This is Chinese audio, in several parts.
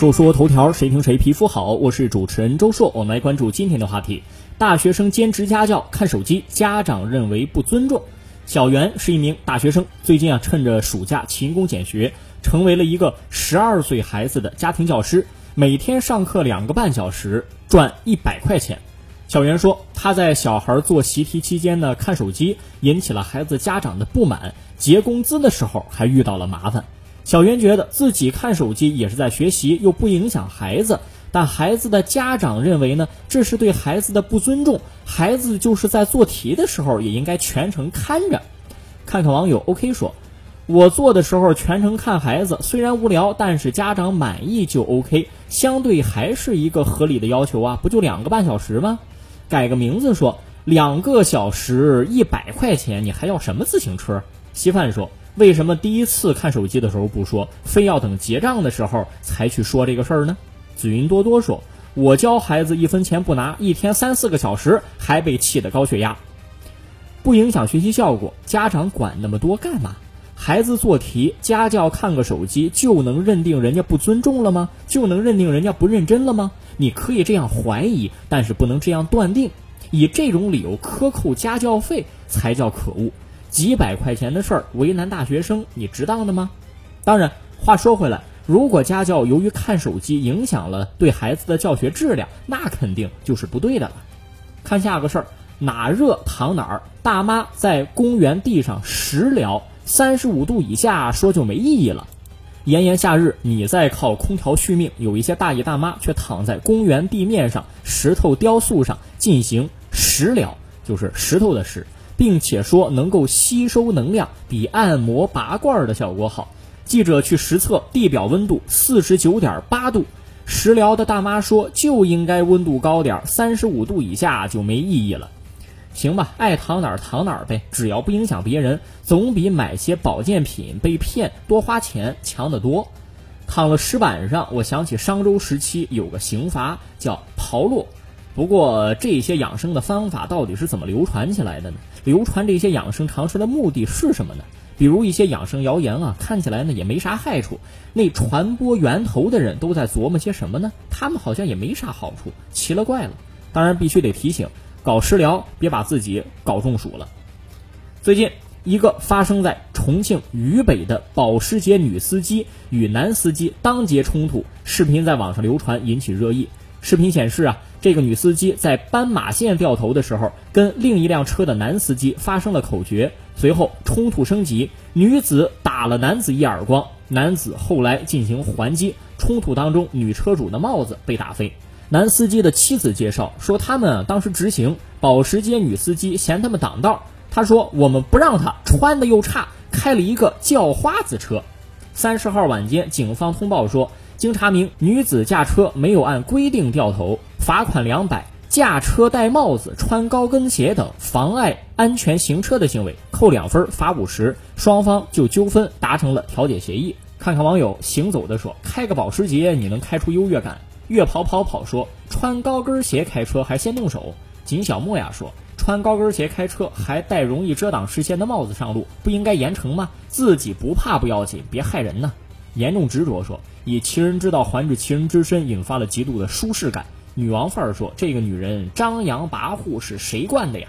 说说头条，谁听谁皮肤好。我是主持人周硕，我们来关注今天的话题：大学生兼职家教看手机，家长认为不尊重。小袁是一名大学生，最近啊，趁着暑假勤工俭学，成为了一个十二岁孩子的家庭教师，每天上课两个半小时，赚一百块钱。小袁说，他在小孩做习题期间呢，看手机，引起了孩子家长的不满，结工资的时候还遇到了麻烦。小袁觉得自己看手机也是在学习，又不影响孩子，但孩子的家长认为呢，这是对孩子的不尊重。孩子就是在做题的时候也应该全程看着。看看网友 OK 说，我做的时候全程看孩子，虽然无聊，但是家长满意就 OK，相对还是一个合理的要求啊，不就两个半小时吗？改个名字说，两个小时一百块钱，你还要什么自行车？稀饭说。为什么第一次看手机的时候不说，非要等结账的时候才去说这个事儿呢？紫云多多说：“我教孩子一分钱不拿，一天三四个小时，还被气得高血压。不影响学习效果，家长管那么多干嘛？孩子做题，家教看个手机就能认定人家不尊重了吗？就能认定人家不认真了吗？你可以这样怀疑，但是不能这样断定。以这种理由克扣家教费才叫可恶。”几百块钱的事儿为难大学生，你值当的吗？当然，话说回来，如果家教由于看手机影响了对孩子的教学质量，那肯定就是不对的了。看下个事儿，哪热躺哪儿。大妈在公园地上食疗，三十五度以下说就没意义了。炎炎夏日，你在靠空调续命，有一些大爷大妈却躺在公园地面上石头雕塑上进行食疗，就是石头的石。并且说能够吸收能量，比按摩拔罐的效果好。记者去实测地表温度四十九点八度，食疗的大妈说就应该温度高点，三十五度以下就没意义了。行吧，爱躺哪儿躺哪儿呗，只要不影响别人，总比买些保健品被骗多花钱强得多。躺了石板上，我想起商周时期有个刑罚叫刨落。不过这些养生的方法到底是怎么流传起来的呢？流传这些养生常识的目的是什么呢？比如一些养生谣言啊，看起来呢也没啥害处，那传播源头的人都在琢磨些什么呢？他们好像也没啥好处，奇了怪了。当然必须得提醒，搞食疗别把自己搞中暑了。最近一个发生在重庆渝北的保时捷女司机与男司机当街冲突视频在网上流传，引起热议。视频显示啊。这个女司机在斑马线掉头的时候，跟另一辆车的男司机发生了口角，随后冲突升级，女子打了男子一耳光，男子后来进行还击，冲突当中女车主的帽子被打飞。男司机的妻子介绍说，他们当时直行，保时捷女司机嫌他们挡道，他说我们不让他穿的又差，开了一个叫花子车。三十号晚间，警方通报说，经查明，女子驾车没有按规定掉头。罚款两百，驾车戴帽子、穿高跟鞋等妨碍安全行车的行为，扣两分，罚五十。双方就纠纷达成了调解协议。看看网友行走的说，开个保时捷你能开出优越感。越跑跑跑说，穿高跟鞋开车还先动手。锦小莫呀说，穿高跟鞋开车还戴容易遮挡视线的帽子上路，不应该严惩吗？自己不怕不要紧，别害人呢。严重执着说，以其人之道还治其人之身，引发了极度的舒适感。女王范儿说：“这个女人张扬跋扈是谁惯的呀？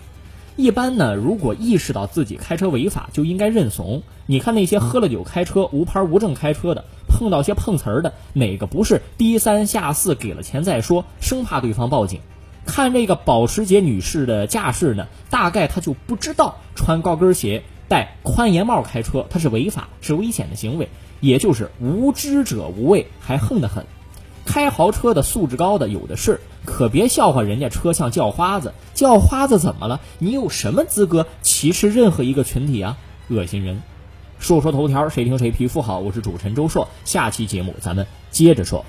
一般呢，如果意识到自己开车违法，就应该认怂。你看那些喝了酒开车、无牌无证开车的，碰到些碰瓷儿的，哪个不是低三下四，给了钱再说，生怕对方报警？看这个保时捷女士的架势呢，大概她就不知道穿高跟鞋、戴宽檐帽开车，她是违法、是危险的行为，也就是无知者无畏，还横得很。”开豪车的素质高的有的是，可别笑话人家车像叫花子，叫花子怎么了？你有什么资格歧视任何一个群体啊？恶心人！说说头条，谁听谁皮肤好？我是主持人周硕，下期节目咱们接着说。